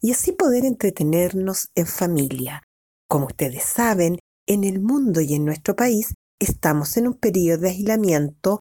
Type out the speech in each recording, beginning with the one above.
y así poder entretenernos en familia. Como ustedes saben, en el mundo y en nuestro país estamos en un periodo de aislamiento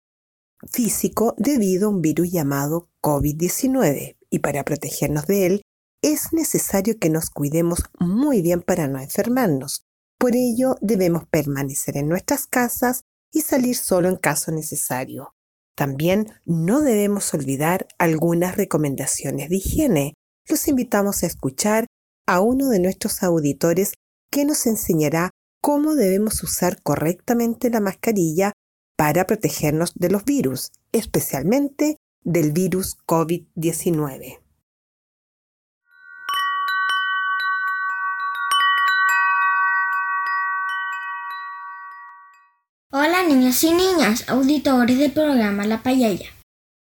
físico debido a un virus llamado COVID-19 y para protegernos de él es necesario que nos cuidemos muy bien para no enfermarnos. Por ello, debemos permanecer en nuestras casas y salir solo en caso necesario. También no debemos olvidar algunas recomendaciones de higiene. Los invitamos a escuchar a uno de nuestros auditores que nos enseñará cómo debemos usar correctamente la mascarilla para protegernos de los virus, especialmente del virus COVID-19. Hola niños y niñas, auditores del programa La Payaya.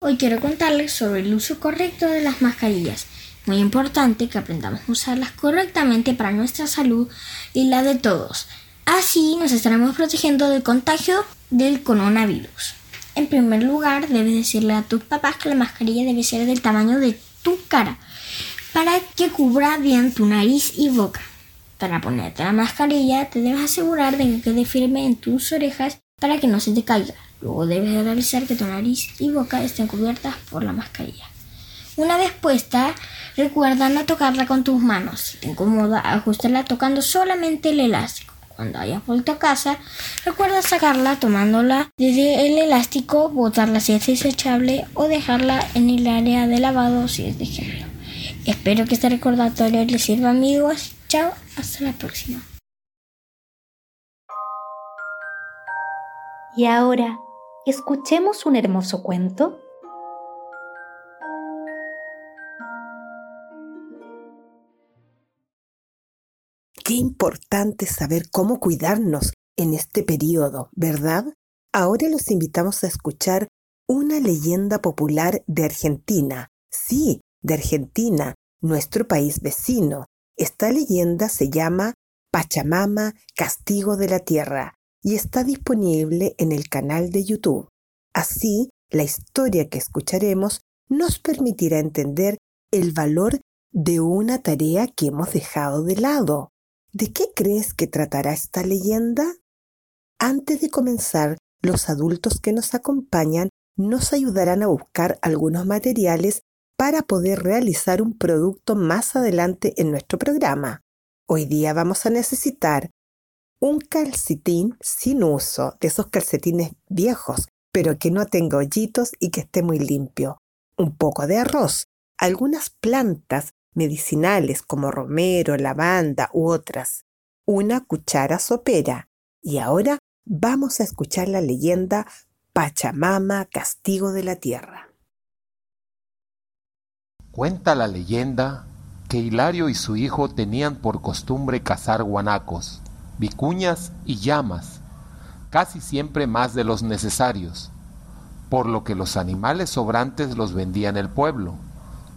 Hoy quiero contarles sobre el uso correcto de las mascarillas. Muy importante que aprendamos a usarlas correctamente para nuestra salud y la de todos. Así nos estaremos protegiendo del contagio del coronavirus. En primer lugar, debes decirle a tus papás que la mascarilla debe ser del tamaño de tu cara para que cubra bien tu nariz y boca. Para ponerte la mascarilla, te debes asegurar de que quede firme en tus orejas para que no se te caiga. Luego debes realizar que tu nariz y boca estén cubiertas por la mascarilla. Una vez puesta, recuerda no tocarla con tus manos. Si te incomoda, ajustala tocando solamente el elástico. Cuando hayas vuelto a casa, recuerda sacarla tomándola desde el elástico, botarla si es desechable o dejarla en el área de lavado si es de género. Espero que este recordatorio les sirva amigos Chao, hasta la próxima. Y ahora, escuchemos un hermoso cuento. Qué importante saber cómo cuidarnos en este periodo, ¿verdad? Ahora los invitamos a escuchar una leyenda popular de Argentina. Sí, de Argentina, nuestro país vecino, esta leyenda se llama Pachamama, Castigo de la Tierra y está disponible en el canal de YouTube. Así, la historia que escucharemos nos permitirá entender el valor de una tarea que hemos dejado de lado. ¿De qué crees que tratará esta leyenda? Antes de comenzar, los adultos que nos acompañan nos ayudarán a buscar algunos materiales para poder realizar un producto más adelante en nuestro programa. Hoy día vamos a necesitar un calcetín sin uso, de esos calcetines viejos, pero que no tenga hoyitos y que esté muy limpio, un poco de arroz, algunas plantas medicinales como romero, lavanda u otras, una cuchara sopera. Y ahora vamos a escuchar la leyenda Pachamama, castigo de la tierra. Cuenta la leyenda que Hilario y su hijo tenían por costumbre cazar guanacos, vicuñas y llamas, casi siempre más de los necesarios, por lo que los animales sobrantes los vendían el pueblo.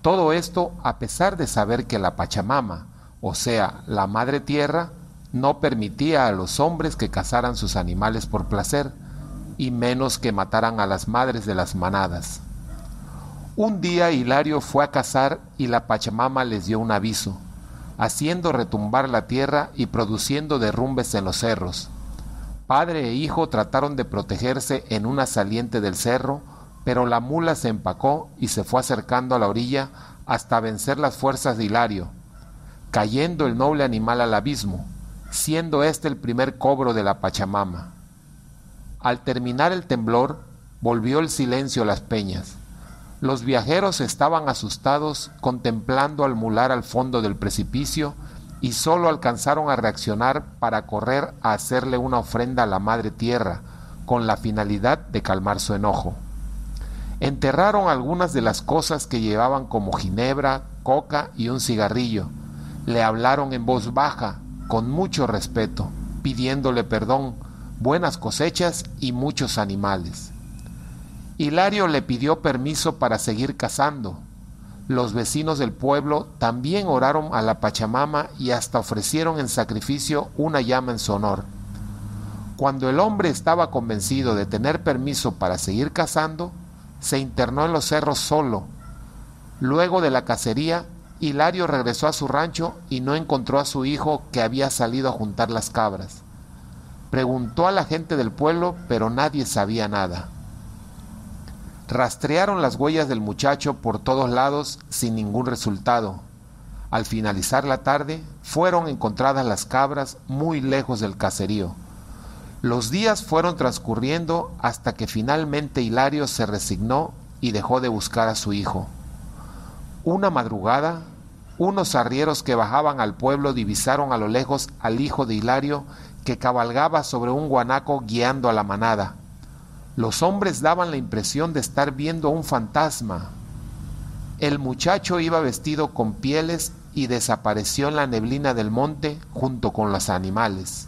Todo esto a pesar de saber que la Pachamama, o sea, la Madre Tierra, no permitía a los hombres que cazaran sus animales por placer, y menos que mataran a las madres de las manadas. Un día Hilario fue a cazar y la Pachamama les dio un aviso, haciendo retumbar la tierra y produciendo derrumbes en los cerros. Padre e hijo trataron de protegerse en una saliente del cerro, pero la mula se empacó y se fue acercando a la orilla hasta vencer las fuerzas de Hilario, cayendo el noble animal al abismo, siendo este el primer cobro de la Pachamama. Al terminar el temblor, volvió el silencio a las peñas. Los viajeros estaban asustados contemplando al mular al fondo del precipicio y solo alcanzaron a reaccionar para correr a hacerle una ofrenda a la Madre Tierra, con la finalidad de calmar su enojo. Enterraron algunas de las cosas que llevaban como ginebra, coca y un cigarrillo. Le hablaron en voz baja, con mucho respeto, pidiéndole perdón, buenas cosechas y muchos animales. Hilario le pidió permiso para seguir cazando. Los vecinos del pueblo también oraron a la Pachamama y hasta ofrecieron en sacrificio una llama en su honor. Cuando el hombre estaba convencido de tener permiso para seguir cazando, se internó en los cerros solo. Luego de la cacería, Hilario regresó a su rancho y no encontró a su hijo que había salido a juntar las cabras. Preguntó a la gente del pueblo, pero nadie sabía nada. Rastrearon las huellas del muchacho por todos lados sin ningún resultado. Al finalizar la tarde, fueron encontradas las cabras muy lejos del caserío. Los días fueron transcurriendo hasta que finalmente Hilario se resignó y dejó de buscar a su hijo. Una madrugada, unos arrieros que bajaban al pueblo divisaron a lo lejos al hijo de Hilario que cabalgaba sobre un guanaco guiando a la manada. Los hombres daban la impresión de estar viendo a un fantasma. El muchacho iba vestido con pieles y desapareció en la neblina del monte junto con los animales.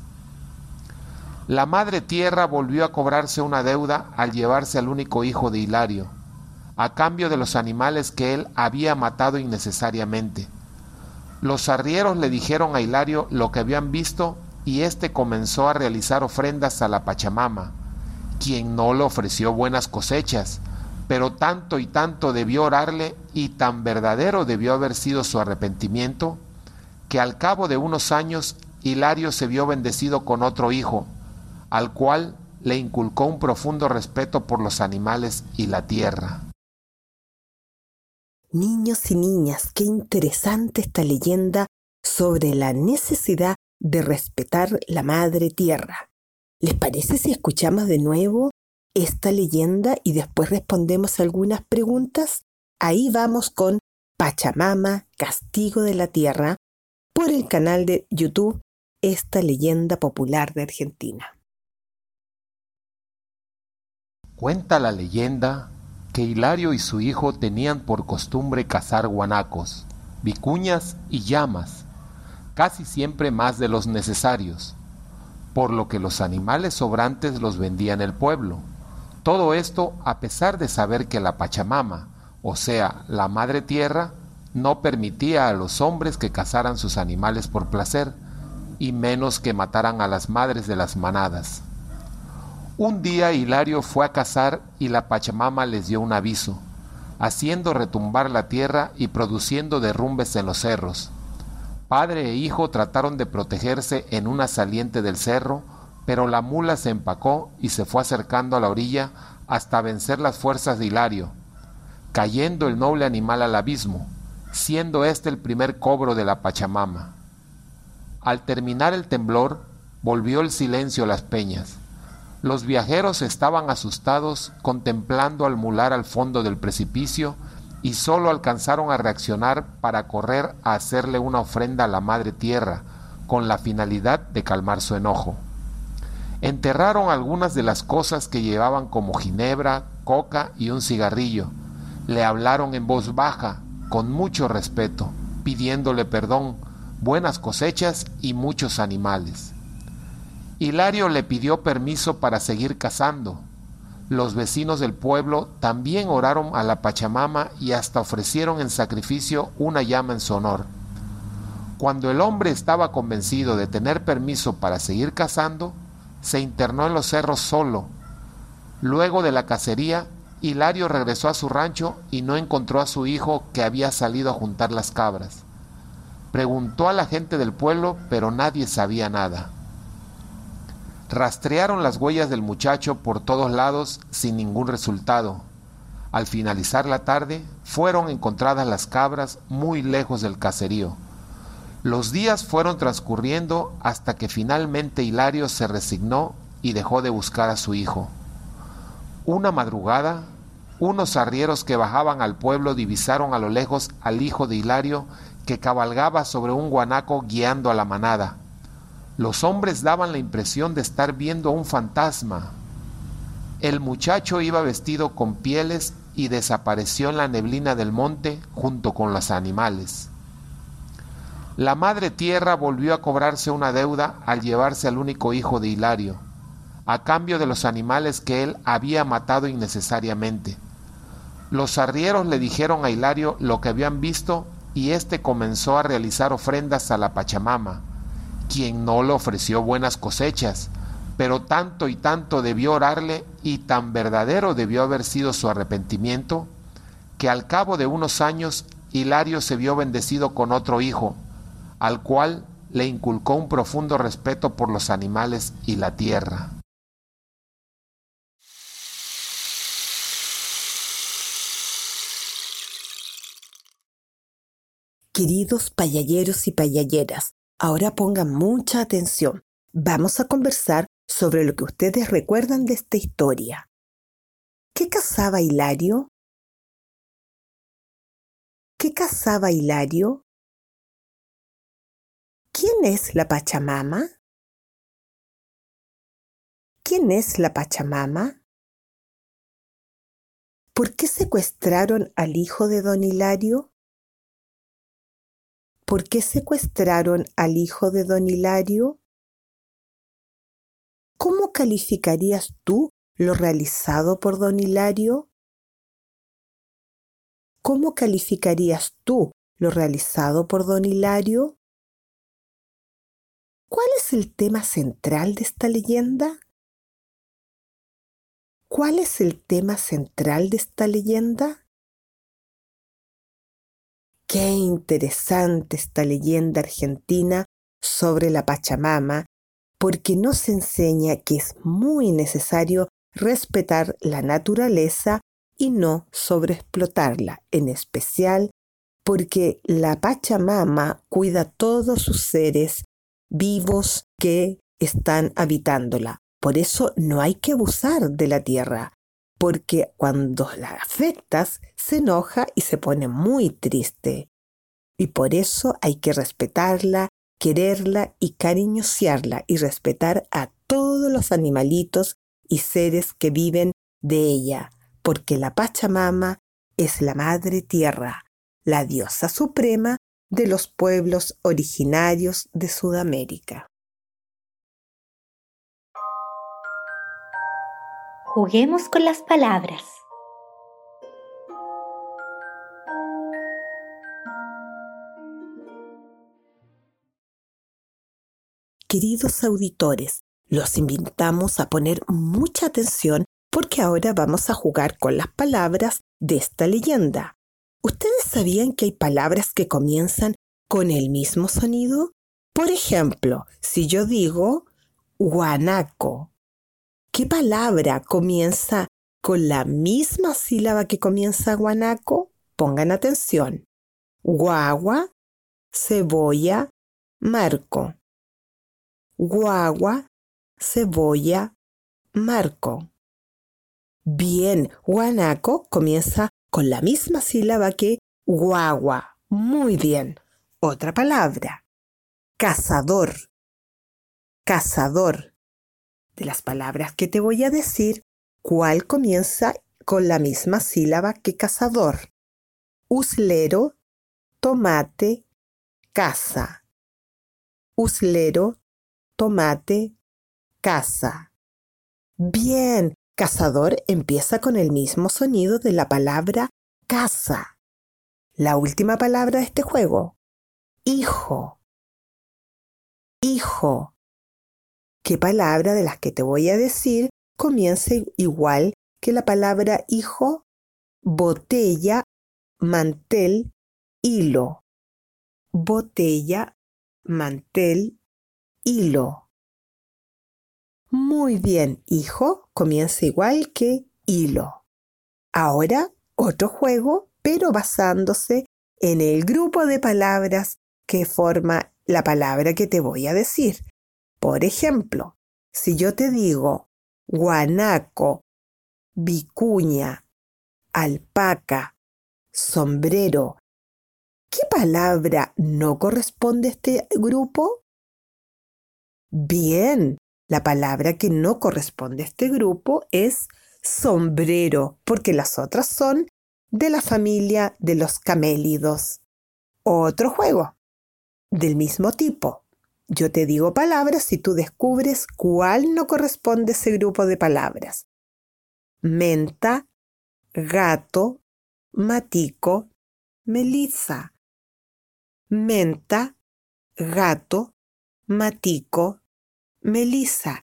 La madre tierra volvió a cobrarse una deuda al llevarse al único hijo de Hilario, a cambio de los animales que él había matado innecesariamente. Los arrieros le dijeron a Hilario lo que habían visto y éste comenzó a realizar ofrendas a la Pachamama, quien no le ofreció buenas cosechas, pero tanto y tanto debió orarle y tan verdadero debió haber sido su arrepentimiento, que al cabo de unos años Hilario se vio bendecido con otro hijo, al cual le inculcó un profundo respeto por los animales y la tierra. Niños y niñas, qué interesante esta leyenda sobre la necesidad de respetar la madre tierra. ¿Les parece si escuchamos de nuevo esta leyenda y después respondemos algunas preguntas? Ahí vamos con Pachamama, Castigo de la Tierra, por el canal de YouTube Esta leyenda popular de Argentina. Cuenta la leyenda que Hilario y su hijo tenían por costumbre cazar guanacos, vicuñas y llamas, casi siempre más de los necesarios, por lo que los animales sobrantes los vendían el pueblo. Todo esto a pesar de saber que la Pachamama, o sea, la Madre Tierra, no permitía a los hombres que cazaran sus animales por placer, y menos que mataran a las madres de las manadas. Un día Hilario fue a cazar y la Pachamama les dio un aviso, haciendo retumbar la tierra y produciendo derrumbes en los cerros. Padre e hijo trataron de protegerse en una saliente del cerro, pero la mula se empacó y se fue acercando a la orilla hasta vencer las fuerzas de Hilario, cayendo el noble animal al abismo, siendo este el primer cobro de la Pachamama. Al terminar el temblor, volvió el silencio a las peñas. Los viajeros estaban asustados contemplando al mular al fondo del precipicio y solo alcanzaron a reaccionar para correr a hacerle una ofrenda a la Madre Tierra, con la finalidad de calmar su enojo. Enterraron algunas de las cosas que llevaban como ginebra, coca y un cigarrillo. Le hablaron en voz baja, con mucho respeto, pidiéndole perdón, buenas cosechas y muchos animales. Hilario le pidió permiso para seguir cazando. Los vecinos del pueblo también oraron a la Pachamama y hasta ofrecieron en sacrificio una llama en su honor. Cuando el hombre estaba convencido de tener permiso para seguir cazando, se internó en los cerros solo. Luego de la cacería, Hilario regresó a su rancho y no encontró a su hijo que había salido a juntar las cabras. Preguntó a la gente del pueblo, pero nadie sabía nada. Rastrearon las huellas del muchacho por todos lados sin ningún resultado. Al finalizar la tarde, fueron encontradas las cabras muy lejos del caserío. Los días fueron transcurriendo hasta que finalmente Hilario se resignó y dejó de buscar a su hijo. Una madrugada, unos arrieros que bajaban al pueblo divisaron a lo lejos al hijo de Hilario que cabalgaba sobre un guanaco guiando a la manada. Los hombres daban la impresión de estar viendo a un fantasma. El muchacho iba vestido con pieles y desapareció en la neblina del monte junto con los animales. La madre tierra volvió a cobrarse una deuda al llevarse al único hijo de Hilario, a cambio de los animales que él había matado innecesariamente. Los arrieros le dijeron a Hilario lo que habían visto y éste comenzó a realizar ofrendas a la Pachamama, quien no le ofreció buenas cosechas, pero tanto y tanto debió orarle y tan verdadero debió haber sido su arrepentimiento, que al cabo de unos años Hilario se vio bendecido con otro hijo, al cual le inculcó un profundo respeto por los animales y la tierra. Queridos payalleros y payalleras, ahora pongan mucha atención. Vamos a conversar sobre lo que ustedes recuerdan de esta historia. ¿Qué cazaba Hilario? ¿Qué cazaba Hilario? ¿Quién es la Pachamama? ¿Quién es la Pachamama? ¿Por qué secuestraron al hijo de don Hilario? ¿Por qué secuestraron al hijo de don Hilario? ¿Cómo calificarías tú lo realizado por don Hilario? ¿Cómo calificarías tú lo realizado por don Hilario? ¿Cuál es el tema central de esta leyenda? ¿Cuál es el tema central de esta leyenda? Qué interesante esta leyenda argentina sobre la Pachamama, porque nos enseña que es muy necesario respetar la naturaleza y no sobreexplotarla, en especial porque la Pachamama cuida todos sus seres vivos que están habitándola. Por eso no hay que abusar de la tierra, porque cuando la afectas se enoja y se pone muy triste. Y por eso hay que respetarla, quererla y cariñosearla y respetar a todos los animalitos y seres que viven de ella, porque la Pachamama es la Madre Tierra, la diosa suprema de los pueblos originarios de Sudamérica. Juguemos con las palabras. Queridos auditores, los invitamos a poner mucha atención porque ahora vamos a jugar con las palabras de esta leyenda. ¿Ustedes sabían que hay palabras que comienzan con el mismo sonido? Por ejemplo, si yo digo guanaco, ¿qué palabra comienza con la misma sílaba que comienza guanaco? Pongan atención. Guagua, cebolla, marco. Guagua, cebolla, marco. Bien, guanaco comienza con la misma sílaba que guagua. Muy bien. Otra palabra. Cazador. Cazador. De las palabras que te voy a decir, ¿cuál comienza con la misma sílaba que cazador? Uslero, tomate, caza. Uslero, tomate, caza. Bien, Cazador empieza con el mismo sonido de la palabra casa. La última palabra de este juego. Hijo. hijo. ¿Qué palabra de las que te voy a decir comienza igual que la palabra hijo? Botella, mantel, hilo. Botella, mantel, hilo. Muy bien, hijo, comienza igual que hilo. Ahora, otro juego, pero basándose en el grupo de palabras que forma la palabra que te voy a decir. Por ejemplo, si yo te digo guanaco, vicuña, alpaca, sombrero, ¿qué palabra no corresponde a este grupo? Bien, la palabra que no corresponde a este grupo es sombrero, porque las otras son de la familia de los camélidos. Otro juego, del mismo tipo. Yo te digo palabras y tú descubres cuál no corresponde a ese grupo de palabras. Menta, gato, matico, melisa. Menta, gato, matico, melisa.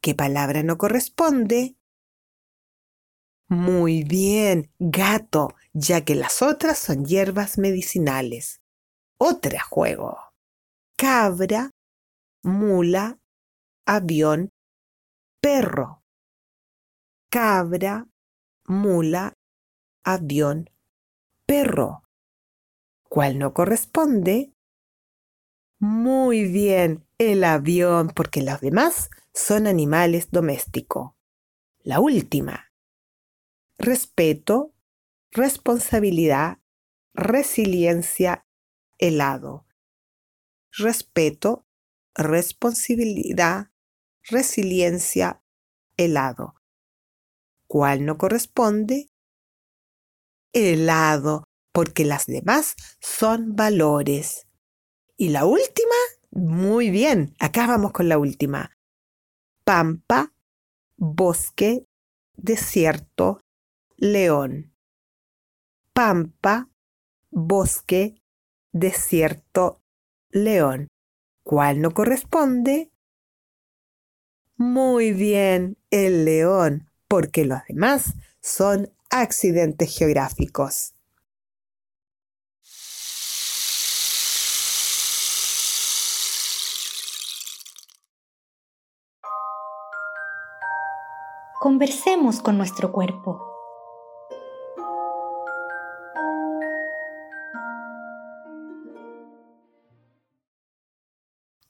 ¿Qué palabra no corresponde? Muy bien, gato, ya que las otras son hierbas medicinales. Otra juego. Cabra, mula, avión, perro. Cabra, mula, avión, perro. ¿Cuál no corresponde? Muy bien, el avión, porque los demás son animales domésticos. La última. Respeto, responsabilidad, resiliencia helado. Respeto, responsabilidad, resiliencia, helado. ¿Cuál no corresponde? Helado, porque las demás son valores. Y la última, muy bien, acá vamos con la última. Pampa, bosque, desierto, león. Pampa, bosque, desierto, león. ¿Cuál no corresponde? Muy bien, el león, porque los demás son accidentes geográficos. Conversemos con nuestro cuerpo.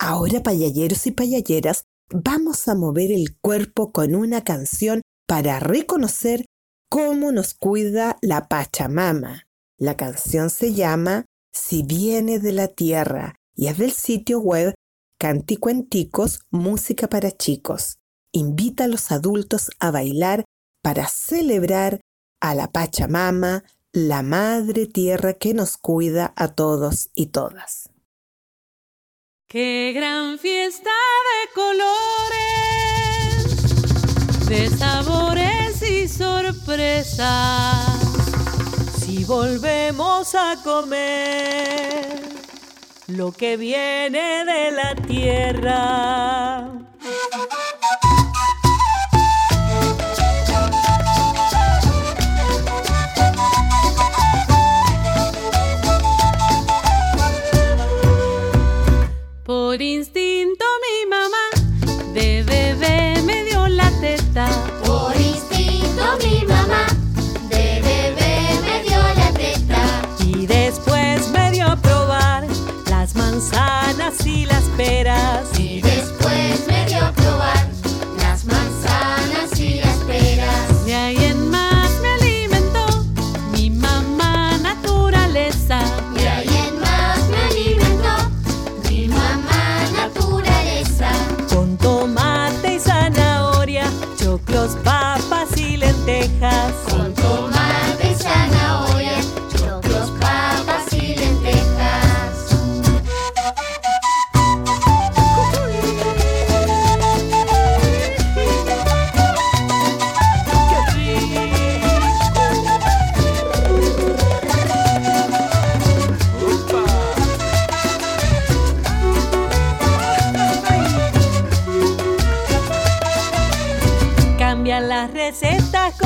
Ahora, payalleros y payalleras, vamos a mover el cuerpo con una canción para reconocer cómo nos cuida la Pachamama. La canción se llama Si viene de la tierra y es del sitio web Canticuenticos Música para Chicos. Invita a los adultos a bailar para celebrar a la Pachamama, la madre tierra que nos cuida a todos y todas. Qué gran fiesta de colores, de sabores y sorpresas. Si volvemos a comer lo que viene de la tierra.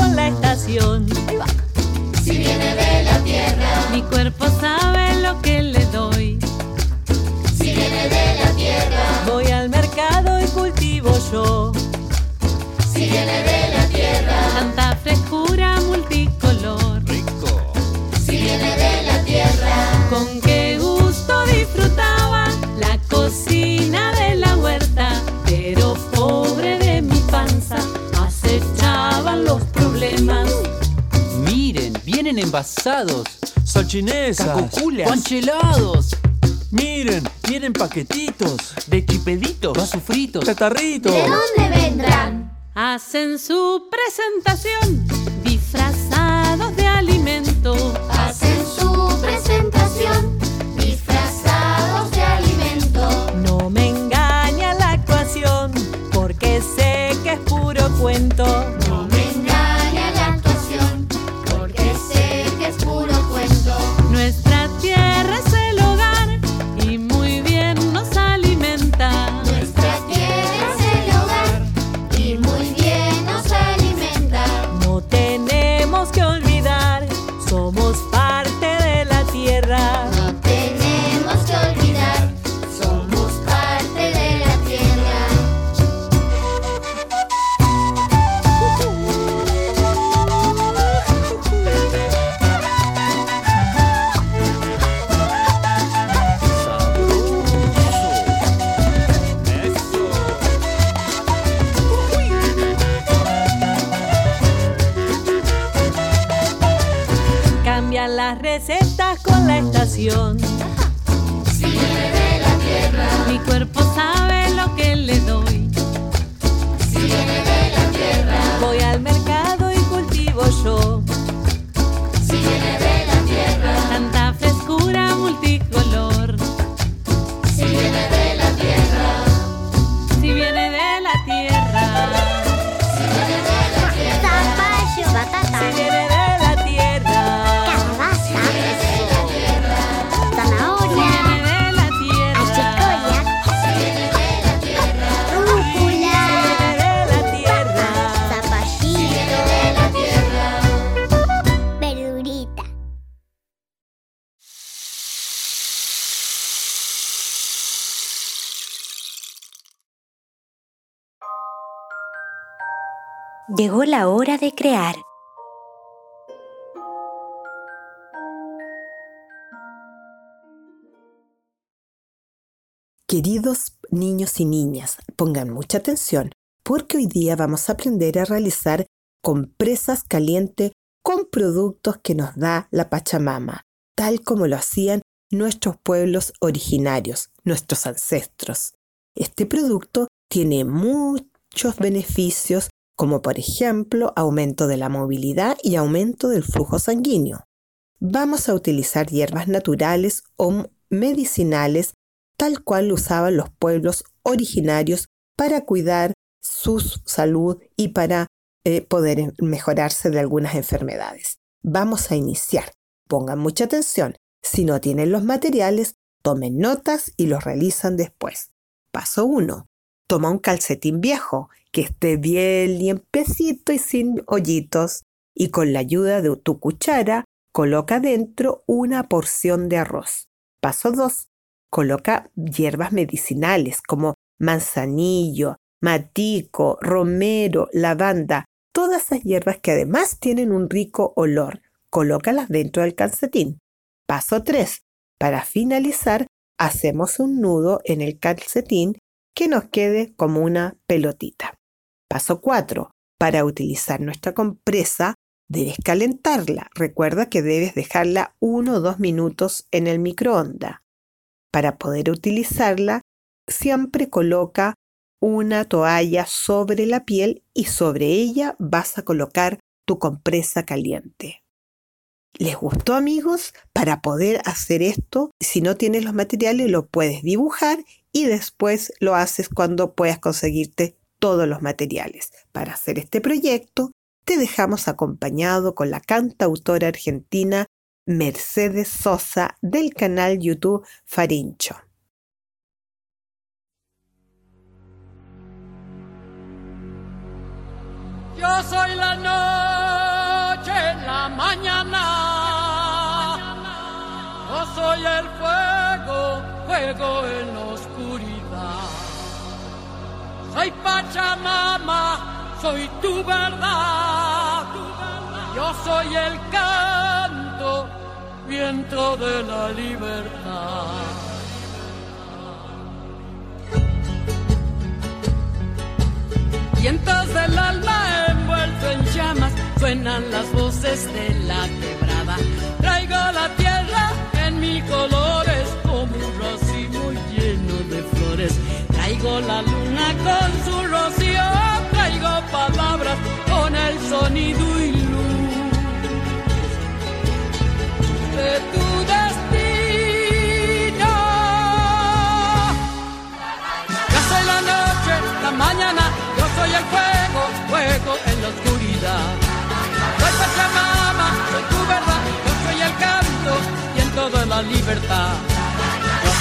Actuación. Si viene de la tierra, Mi cuerpo sabe lo que le doy. si viene de la tierra, Voy al mercado y cultivo yo. si viene de la tierra, Tanta frescura multicolor. si viene de la tierra, Con qué vienen envasados. Salchinesas, Cacoculas. Panchelados. miren, vienen paquetitos, De chipeditos. Vasos fritos. ¿de dónde vendrán? Hacen su presentación disfrazados de alimento. Hacen su presentación Llegó la hora de crear. Queridos niños y niñas, pongan mucha atención porque hoy día vamos a aprender a realizar compresas calientes con productos que nos da la Pachamama, tal como lo hacían nuestros pueblos originarios, nuestros ancestros. Este producto tiene muchos beneficios como por ejemplo aumento de la movilidad y aumento del flujo sanguíneo. Vamos a utilizar hierbas naturales o medicinales tal cual usaban los pueblos originarios para cuidar su salud y para eh, poder mejorarse de algunas enfermedades. Vamos a iniciar. Pongan mucha atención. Si no tienen los materiales, tomen notas y los realizan después. Paso 1. Toma un calcetín viejo que esté bien limpiecito y sin hoyitos y con la ayuda de tu cuchara coloca dentro una porción de arroz. Paso 2. Coloca hierbas medicinales como manzanillo, matico, romero, lavanda, todas esas hierbas que además tienen un rico olor. Colócalas dentro del calcetín. Paso 3. Para finalizar, hacemos un nudo en el calcetín que nos quede como una pelotita. Paso 4. Para utilizar nuestra compresa, debes calentarla. Recuerda que debes dejarla 1 o 2 minutos en el microondas. Para poder utilizarla, siempre coloca una toalla sobre la piel y sobre ella vas a colocar tu compresa caliente. ¿Les gustó amigos? Para poder hacer esto, si no tienes los materiales, lo puedes dibujar y después lo haces cuando puedas conseguirte todos los materiales. Para hacer este proyecto, te dejamos acompañado con la cantautora argentina Mercedes Sosa del canal YouTube Farincho. Yo soy la noche mañana. Yo soy el fuego, fuego en la oscuridad. Soy Pachamama, soy tu verdad. Yo soy el canto, viento de la libertad. Vientos del alma envuelto en llamas, suenan las voces de la quebrada. Traigo la tierra en mis colores Traigo la luna con su rocío, traigo palabras con el sonido y luz de tu destino. Yo soy la noche, la mañana, yo soy el fuego, fuego en la oscuridad. Soy Pachamama, soy tu verdad, yo soy el canto, viento de la libertad.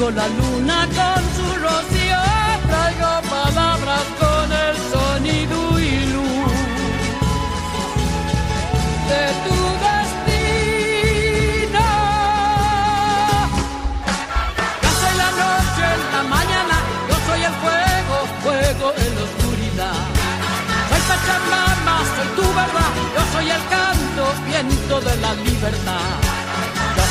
Traigo la luna con su rocío, traigo palabras con el sonido y luz de tu destino. Yo soy la noche, la mañana, yo soy el fuego, fuego en la oscuridad. Soy Pachamama, soy tu verdad, yo soy el canto, viento de la libertad.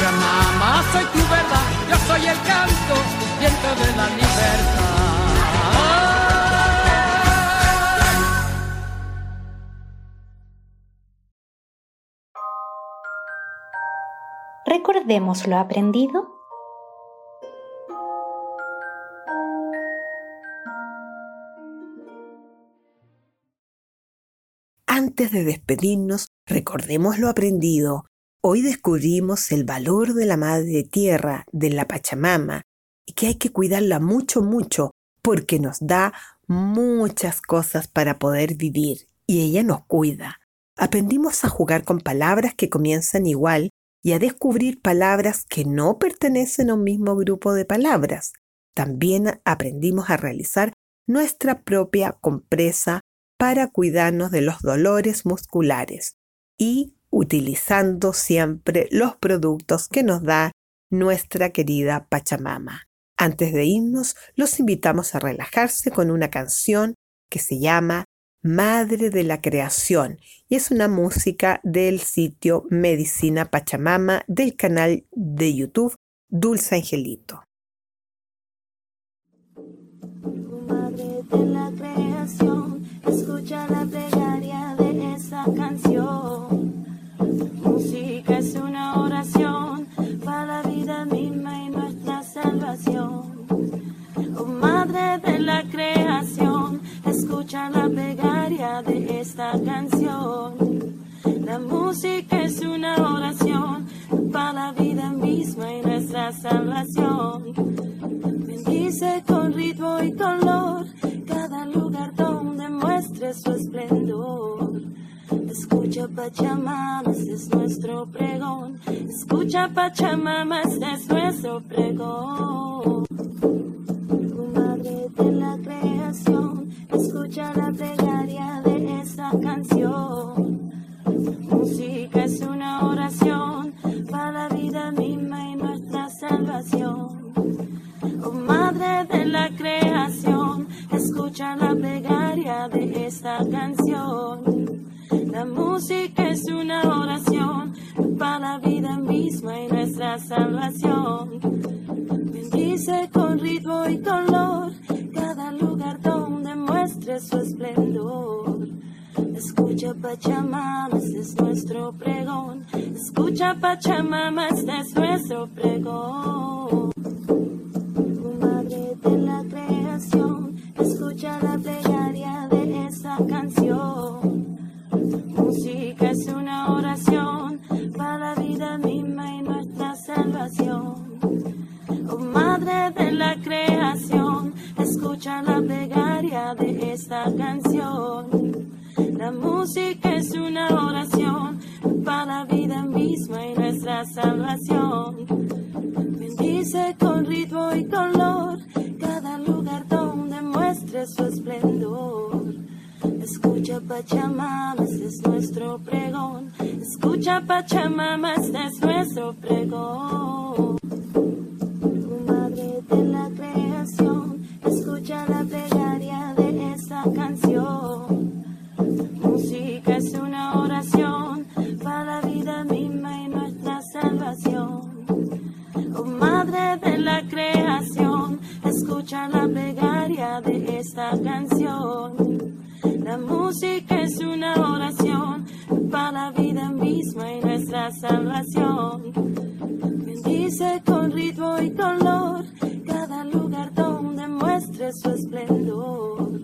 Pachamama, soy tu verdad, yo soy el canto, viento de la libertad. Recordemos lo aprendido. Antes de despedirnos, recordemos lo aprendido. Hoy descubrimos el valor de la Madre Tierra, de la Pachamama, y que hay que cuidarla mucho, mucho, porque nos da muchas cosas para poder vivir, y ella nos cuida. Aprendimos a jugar con palabras que comienzan igual y a descubrir palabras que no pertenecen a un mismo grupo de palabras. También aprendimos a realizar nuestra propia compresa para cuidarnos de los dolores musculares y utilizando siempre los productos que nos da nuestra querida Pachamama. Antes de irnos, los invitamos a relajarse con una canción que se llama Madre de la Creación y es una música del sitio Medicina Pachamama del canal de YouTube Dulce Angelito. Madre de la creación, escucha la plegaria de esa canción. Música es una oración para la vida misma y nuestra salvación. Oh Madre de la creación, escucha la plegaria de esta canción. La música es una oración para la vida misma y nuestra salvación. Bendice con ritmo y color cada lugar donde muestre su esplendor. Pachamama, este es nuestro pregón. Escucha Pachamama, este es nuestro pregón. Madre de la creación, escucha la plegaria de esta canción. Música es una oración para la vida misma y nuestra salvación. Oh Madre de la creación, escucha la plegaria de esta canción. La música es una oración para la vida misma y nuestra salvación. Bendice con ritmo y color cada lugar donde muestre su esplendor. Escucha Pachamama, este es nuestro pregón. Escucha Pachamama, este es nuestro pregón. Madre de la creación, escucha la plegaria de esta canción. Música es una oración para la vida misma y nuestra salvación. Oh Madre de la creación, escucha la plegaria de esta canción. La música es una oración para la vida misma y nuestra salvación. Bendice con ritmo y color cada lugar donde muestre su esplendor. Escucha Pachamama, Pachamama, este es nuestro pregón. Bendice con ritmo y color cada lugar donde muestre su esplendor.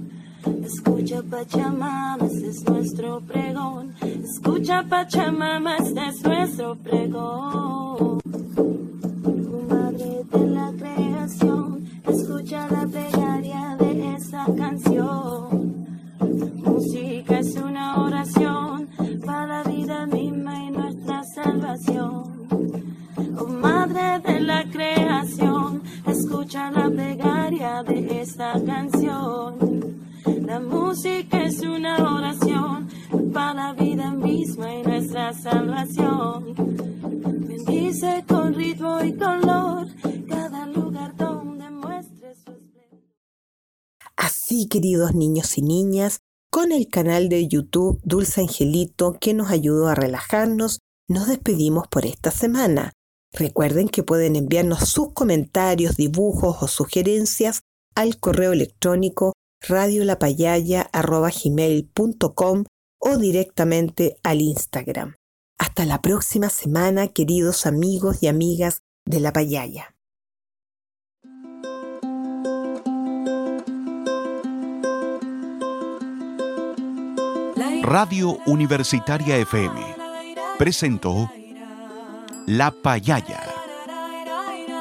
Escucha Pachamama, este es nuestro pregón. Escucha Pachamama, este es nuestro pregón. La creación, escucha la plegaria de esta canción. La música es una oración para la vida misma y nuestra salvación. Bendice con ritmo y color cada lugar donde muestre su Así, queridos niños y niñas, con el canal de YouTube Dulce Angelito que nos ayudó a relajarnos, nos despedimos por esta semana. Recuerden que pueden enviarnos sus comentarios, dibujos o sugerencias al correo electrónico radiolapayaya.com o directamente al Instagram. Hasta la próxima semana, queridos amigos y amigas de la Payaya. Radio Universitaria FM presentó La Payaya,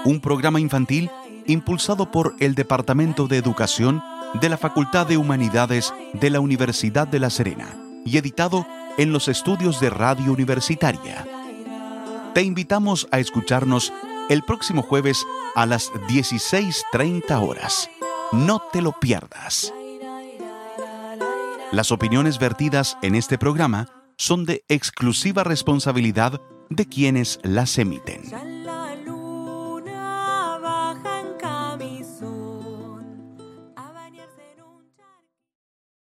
un programa infantil impulsado por el Departamento de Educación de la Facultad de Humanidades de la Universidad de La Serena y editado en los estudios de Radio Universitaria. Te invitamos a escucharnos el próximo jueves a las 16.30 horas. No te lo pierdas. Las opiniones vertidas en este programa son de exclusiva responsabilidad de quienes las emiten.